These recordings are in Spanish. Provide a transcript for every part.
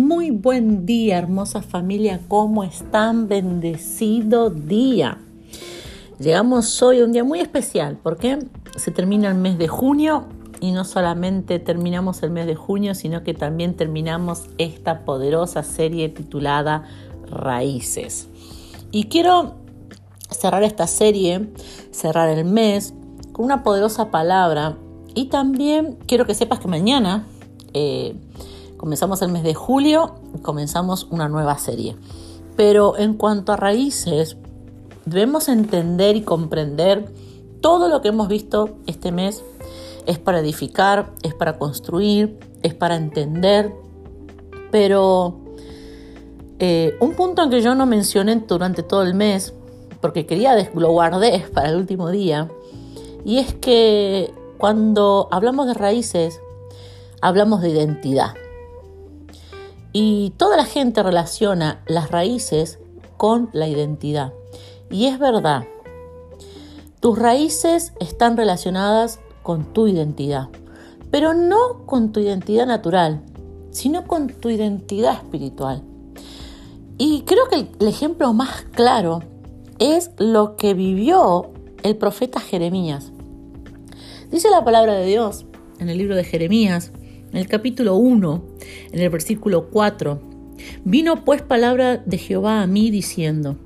Muy buen día, hermosa familia. ¿Cómo están? Bendecido día. Llegamos hoy a un día muy especial porque se termina el mes de junio y no solamente terminamos el mes de junio, sino que también terminamos esta poderosa serie titulada Raíces. Y quiero cerrar esta serie, cerrar el mes con una poderosa palabra y también quiero que sepas que mañana eh, comenzamos el mes de julio comenzamos una nueva serie. Pero en cuanto a raíces, debemos entender y comprender todo lo que hemos visto este mes es para edificar, es para construir, es para entender. Pero eh, un punto que yo no mencioné durante todo el mes, porque quería lo guardé para el último día, y es que cuando hablamos de raíces, hablamos de identidad. Y toda la gente relaciona las raíces con la identidad. Y es verdad, tus raíces están relacionadas con tu identidad, pero no con tu identidad natural, sino con tu identidad espiritual. Y creo que el ejemplo más claro es lo que vivió el profeta Jeremías. Dice la palabra de Dios en el libro de Jeremías, en el capítulo 1, en el versículo 4, vino pues palabra de Jehová a mí diciendo,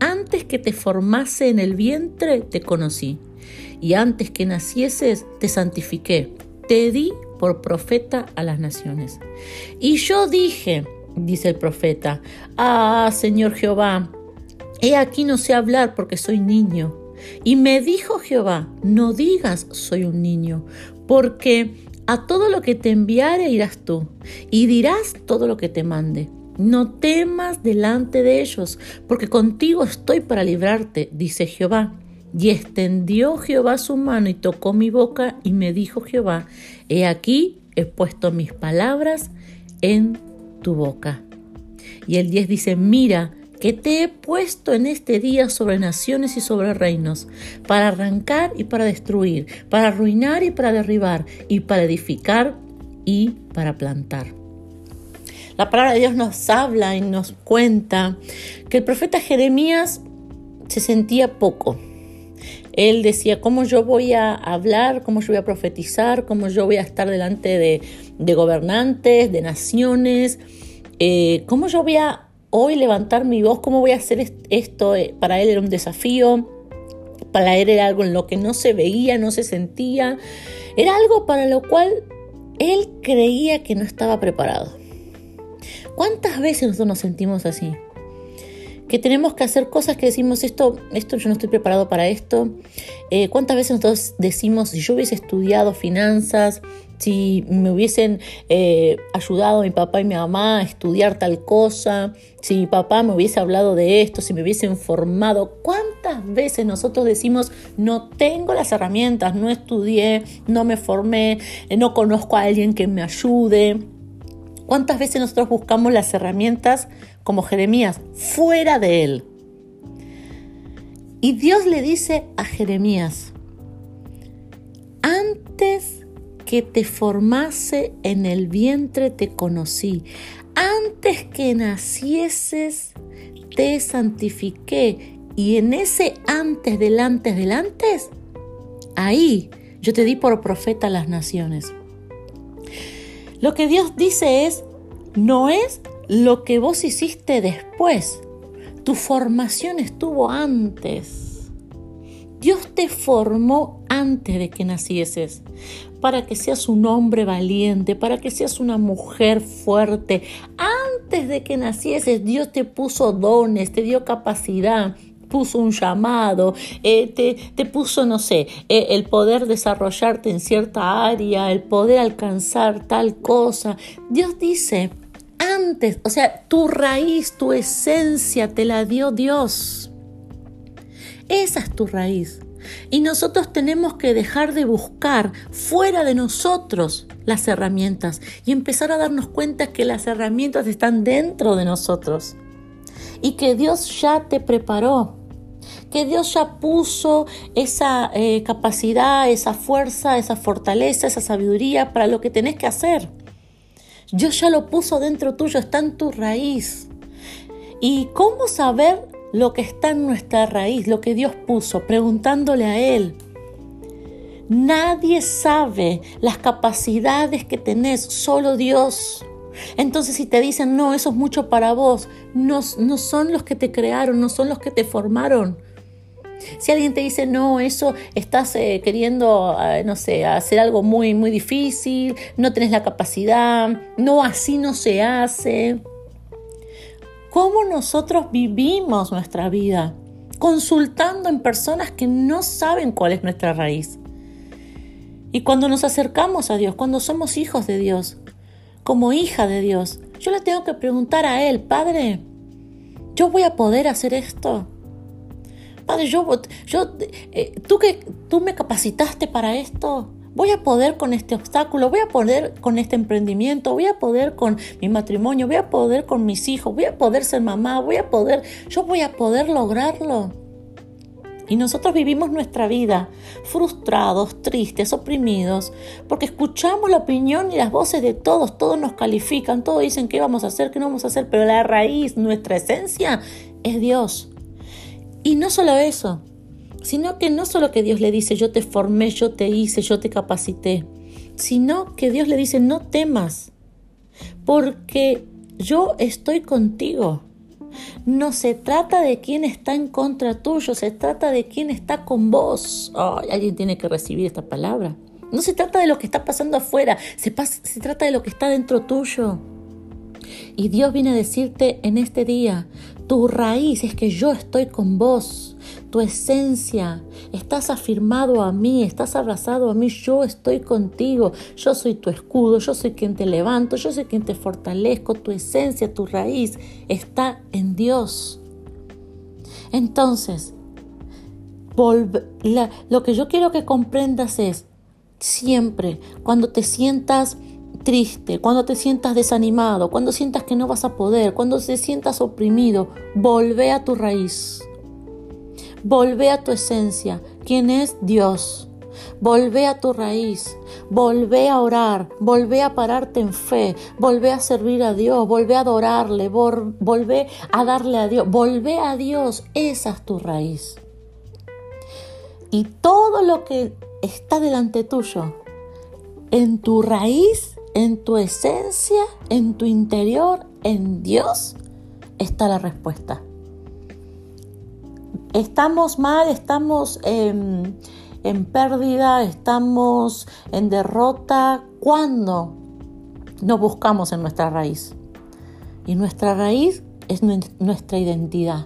antes que te formase en el vientre te conocí, y antes que nacieses te santifiqué, te di por profeta a las naciones. Y yo dije, dice el profeta, ah, Señor Jehová, he aquí no sé hablar porque soy niño. Y me dijo Jehová, no digas soy un niño, porque a todo lo que te enviare irás tú, y dirás todo lo que te mande. No temas delante de ellos, porque contigo estoy para librarte, dice Jehová. Y extendió Jehová su mano y tocó mi boca, y me dijo Jehová, he aquí he puesto mis palabras en tu boca. Y el 10 dice, mira, que te he puesto en este día sobre naciones y sobre reinos, para arrancar y para destruir, para arruinar y para derribar, y para edificar y para plantar. La palabra de Dios nos habla y nos cuenta que el profeta Jeremías se sentía poco. Él decía, ¿cómo yo voy a hablar? ¿Cómo yo voy a profetizar? ¿Cómo yo voy a estar delante de, gobernantes, de naciones? Eh, ¿Cómo yo voy a hoy levantar mi voz? ¿Cómo voy a hacer esto? Eh, para él era un desafío. Para él era algo en lo que no se veía, no se sentía. Era algo para lo cual él creía que no estaba preparado. ¿Cuántas veces nosotros nos sentimos así? Que tenemos que hacer cosas que decimos, esto, esto yo no estoy preparado para esto. Eh, ¿Cuántas veces nosotros decimos, si yo hubiese estudiado finanzas, si me hubiesen eh, ayudado mi papá y mi mamá a estudiar tal cosa, si mi papá me hubiese hablado de esto, si me hubiese informado, ¿cuántas veces nosotros decimos no tengo las herramientas, no estudié, no me formé, no conozco a alguien que me ayude? ¿Cuántas veces nosotros buscamos las herramientas como Jeremías fuera de él? Y Dios le dice a Jeremías, que te formase en el vientre te conocí, antes que nacieses te santifiqué y en ese antes del antes del antes, ahí yo te di por profeta a las naciones. Lo que Dios dice es, no es lo que vos hiciste después. Tu formación estuvo antes. Dios te formó antes de que nacieses, para que seas un hombre valiente, para que seas una mujer fuerte. Antes de que nacieses, Dios te puso dones, te dio capacidad, puso un llamado, eh, te, puso, no sé, eh, el poder desarrollarte en cierta área, el poder alcanzar tal cosa. Dios dice, antes, o sea, tu raíz, tu esencia te la dio Dios. Esa es tu raíz. Y nosotros tenemos que dejar de buscar fuera de nosotros las herramientas y empezar a darnos cuenta que las herramientas están dentro de nosotros y que Dios ya te preparó, que Dios ya puso esa eh, capacidad, esa fuerza, esa fortaleza, esa sabiduría para lo que tenés que hacer. Dios ya lo puso dentro tuyo, está en tu raíz. ¿Y cómo saber lo que está en nuestra raíz, lo que Dios puso? Preguntándole a Él. Nadie sabe las capacidades que tenés, solo Dios. Entonces si te dicen, no, eso es mucho para vos, no, no son los que te crearon, no son los que te formaron. Si alguien te dice, no, eso estás eh, queriendo, eh, no sé, hacer algo muy, muy difícil, no tenés la capacidad, no, así no se hace. ¿Cómo nosotros vivimos nuestra vida? Consultando en personas que no saben cuál es nuestra raíz. Y cuando nos acercamos a Dios, cuando somos hijos de Dios, como hija de Dios, yo le tengo que preguntar a Él, Padre, ¿yo voy a poder hacer esto? Padre, yo, yo eh, ¿tú, que, tú me capacitaste para esto. Voy a poder con este obstáculo, voy a poder con este emprendimiento, voy a poder con mi matrimonio, voy a poder con mis hijos, voy a poder ser mamá, voy a poder, yo voy a poder lograrlo. Y nosotros vivimos nuestra vida frustrados, tristes, oprimidos, porque escuchamos la opinión y las voces de todos, todos nos califican, todos dicen qué vamos a hacer, qué no vamos a hacer, pero la raíz, nuestra esencia es Dios. Y no solo eso, sino que no solo que Dios le dice, yo te formé, yo te hice, yo te capacité, sino que Dios le dice, no temas, porque yo estoy contigo. No se trata de quién está en contra tuyo, se trata de quién está con vos. alguien tiene que recibir esta palabra. No se trata de lo que está pasando afuera, se, se trata de lo que está dentro tuyo. Y Dios viene a decirte en este día, tu raíz es que yo estoy con vos, tu esencia, estás afirmado a mí, estás abrazado a mí, yo estoy contigo, yo soy tu escudo, yo soy quien te levanto, yo soy quien te fortalezco, tu esencia, tu raíz está en Dios. Entonces, lo que yo quiero que comprendas es, siempre, cuando te sientas triste, cuando te sientas desanimado, cuando sientas que no vas a poder, cuando te sientas oprimido, volvé a tu raíz. Volvé a tu esencia, quien es Dios. Volvé a tu raíz, volvé a orar, volvé a pararte en fe, volvé a servir a Dios, volvé a adorarle, volvé a darle a Dios, volvé a Dios, esa es tu raíz. Y todo lo que está delante tuyo, en tu raíz, en tu esencia, en tu interior, en Dios, está la respuesta. Estamos mal, estamos en, pérdida, estamos en derrota cuando no buscamos en nuestra raíz. Y nuestra raíz es nuestra identidad.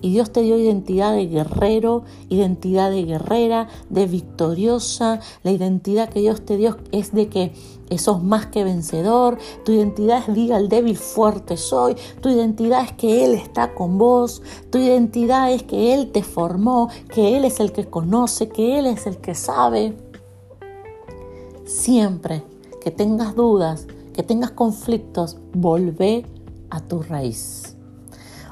Y Dios te dio identidad de guerrero, identidad de guerrera, de victoriosa. La identidad que Dios te dio es de que sos más que vencedor. Tu identidad es diga el débil fuerte soy. Tu identidad es que Él está con vos. Tu identidad es que Él te formó, que Él es el que conoce, que Él es el que sabe. Siempre que tengas dudas, que tengas conflictos, volvé a tu raíz.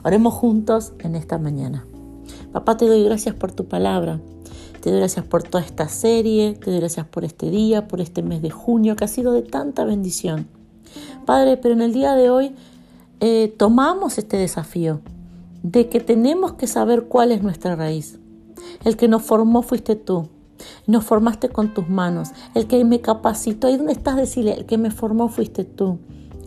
Oremos juntos en esta mañana. Papá, te doy gracias por tu palabra. Te doy gracias por toda esta serie, te doy gracias por este día, por este mes de junio que ha sido de tanta bendición. Padre, pero en el día de hoy eh, tomamos este desafío de que tenemos que saber cuál es nuestra raíz. El que nos formó fuiste tú. Nos formaste con tus manos. El que me capacitó. ¿Y dónde estás? Decirle, el que me formó fuiste tú.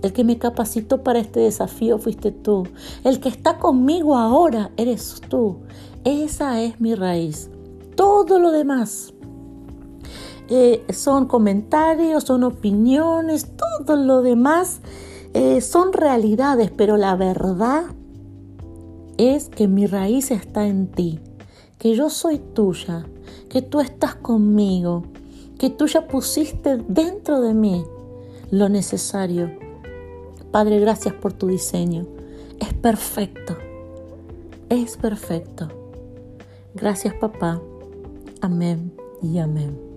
El que me capacitó para este desafío fuiste tú. El que está conmigo ahora eres tú. Esa es mi raíz. Todo lo demás eh, son comentarios, son opiniones, todo lo demás eh, son realidades, pero la verdad es que mi raíz está en ti, que yo soy tuya, que tú estás conmigo, que tú ya pusiste dentro de mí lo necesario Padre, gracias por tu diseño. Es perfecto. Es perfecto. Gracias papá. Amén y amén.